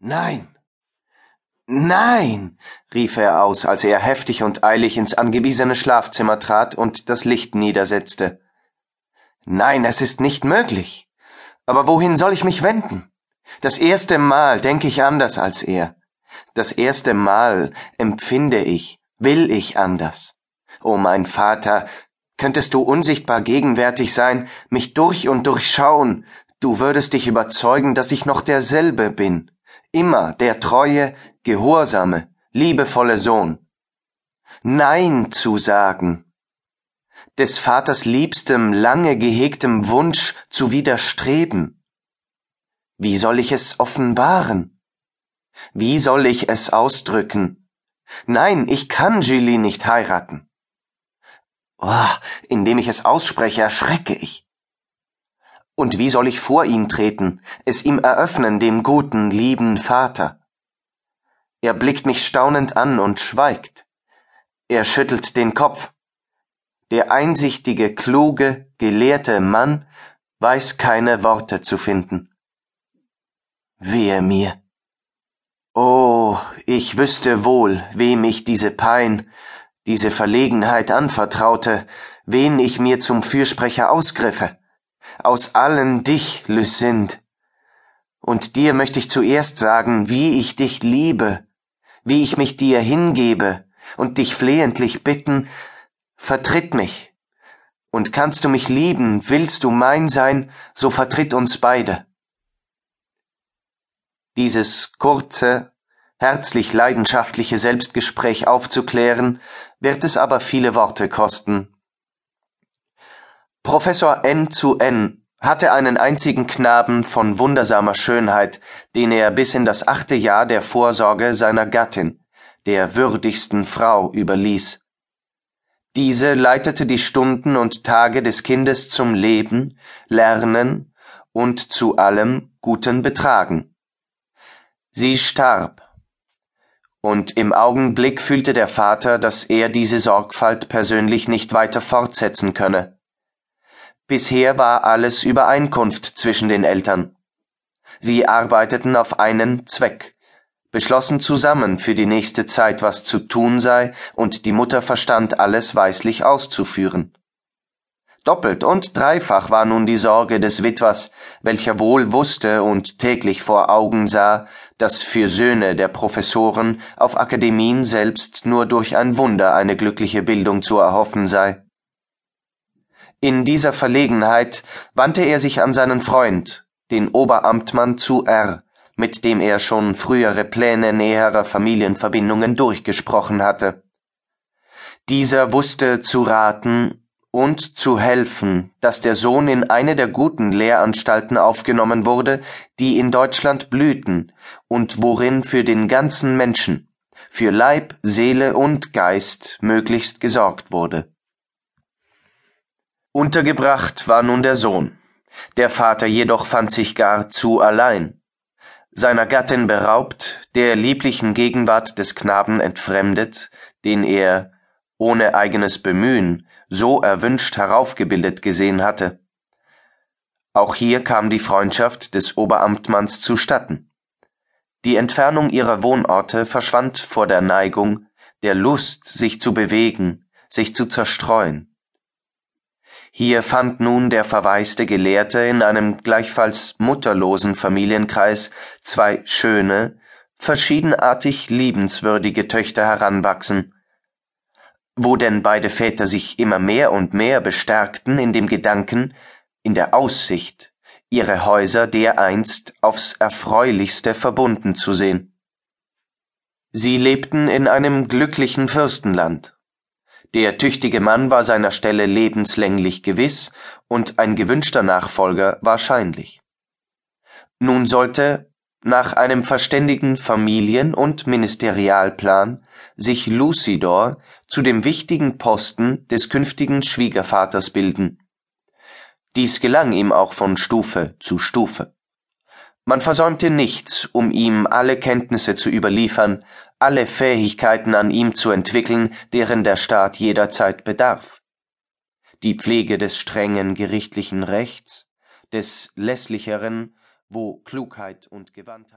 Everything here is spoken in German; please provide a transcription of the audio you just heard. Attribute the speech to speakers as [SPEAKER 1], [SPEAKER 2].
[SPEAKER 1] Nein. Nein, rief er aus, als er heftig und eilig ins angewiesene Schlafzimmer trat und das Licht niedersetzte. Nein, es ist nicht möglich. Aber wohin soll ich mich wenden? Das erste Mal denke ich anders als er. Das erste Mal empfinde ich, will ich anders. O mein Vater, könntest du unsichtbar gegenwärtig sein, mich durch und durchschauen, du würdest dich überzeugen, dass ich noch derselbe bin, immer der treue, gehorsame, liebevolle Sohn. Nein zu sagen, des Vaters liebstem, lange gehegtem Wunsch zu widerstreben. Wie soll ich es offenbaren? Wie soll ich es ausdrücken? Nein, ich kann Julie nicht heiraten. Oh, indem ich es ausspreche, erschrecke ich. Und wie soll ich vor ihn treten, es ihm eröffnen, dem guten, lieben Vater? Er blickt mich staunend an und schweigt. Er schüttelt den Kopf. Der einsichtige, kluge, gelehrte Mann weiß keine Worte zu finden. Wehe mir. Oh, ich wüsste wohl, wem ich diese Pein, diese Verlegenheit anvertraute, wen ich mir zum Fürsprecher ausgriffe. Aus allen dich, Lucind. Und dir möchte ich zuerst sagen, wie ich dich liebe, wie ich mich dir hingebe und dich flehentlich bitten, vertritt mich. Und kannst du mich lieben, willst du mein sein, so vertritt uns beide. Dieses kurze, herzlich leidenschaftliche Selbstgespräch aufzuklären, wird es aber viele Worte kosten. Professor N zu N hatte einen einzigen Knaben von wundersamer Schönheit, den er bis in das achte Jahr der Vorsorge seiner Gattin, der würdigsten Frau, überließ. Diese leitete die Stunden und Tage des Kindes zum Leben, Lernen und zu allem guten Betragen. Sie starb, und im Augenblick fühlte der Vater, dass er diese Sorgfalt persönlich nicht weiter fortsetzen könne. Bisher war alles Übereinkunft zwischen den Eltern. Sie arbeiteten auf einen Zweck, beschlossen zusammen für die nächste Zeit, was zu tun sei, und die Mutter verstand alles weislich auszuführen. Doppelt und dreifach war nun die Sorge des Witwers, welcher wohl wusste und täglich vor Augen sah, dass für Söhne der Professoren auf Akademien selbst nur durch ein Wunder eine glückliche Bildung zu erhoffen sei. In dieser Verlegenheit wandte er sich an seinen Freund, den Oberamtmann zu R., mit dem er schon frühere Pläne näherer Familienverbindungen durchgesprochen hatte. Dieser wusste zu raten und zu helfen, dass der Sohn in eine der guten Lehranstalten aufgenommen wurde, die in Deutschland blühten und worin für den ganzen Menschen, für Leib, Seele und Geist möglichst gesorgt wurde. Untergebracht war nun der Sohn. Der Vater jedoch fand sich gar zu allein. Seiner Gattin beraubt, der lieblichen Gegenwart des Knaben entfremdet, den er, ohne eigenes Bemühen, so erwünscht heraufgebildet gesehen hatte. Auch hier kam die Freundschaft des Oberamtmanns zustatten. Die Entfernung ihrer Wohnorte verschwand vor der Neigung, der Lust, sich zu bewegen, sich zu zerstreuen. Hier fand nun der verwaiste Gelehrte in einem gleichfalls mutterlosen Familienkreis zwei schöne, verschiedenartig liebenswürdige Töchter heranwachsen. Wo denn beide Väter sich immer mehr und mehr bestärkten in dem Gedanken, in der Aussicht, ihre Häuser dereinst aufs erfreulichste verbunden zu sehen. Sie lebten in einem glücklichen Fürstenland der tüchtige Mann war seiner Stelle lebenslänglich gewiss und ein gewünschter Nachfolger wahrscheinlich. Nun sollte, nach einem verständigen Familien- und Ministerialplan, sich Lucidor zu dem wichtigen Posten des künftigen Schwiegervaters bilden. Dies gelang ihm auch von Stufe zu Stufe. Man versäumte nichts, um ihm alle Kenntnisse zu überliefern, alle Fähigkeiten an ihm zu entwickeln, deren der Staat jederzeit bedarf. Die Pflege des strengen gerichtlichen Rechts, des lässlicheren, wo Klugheit und Gewandtheit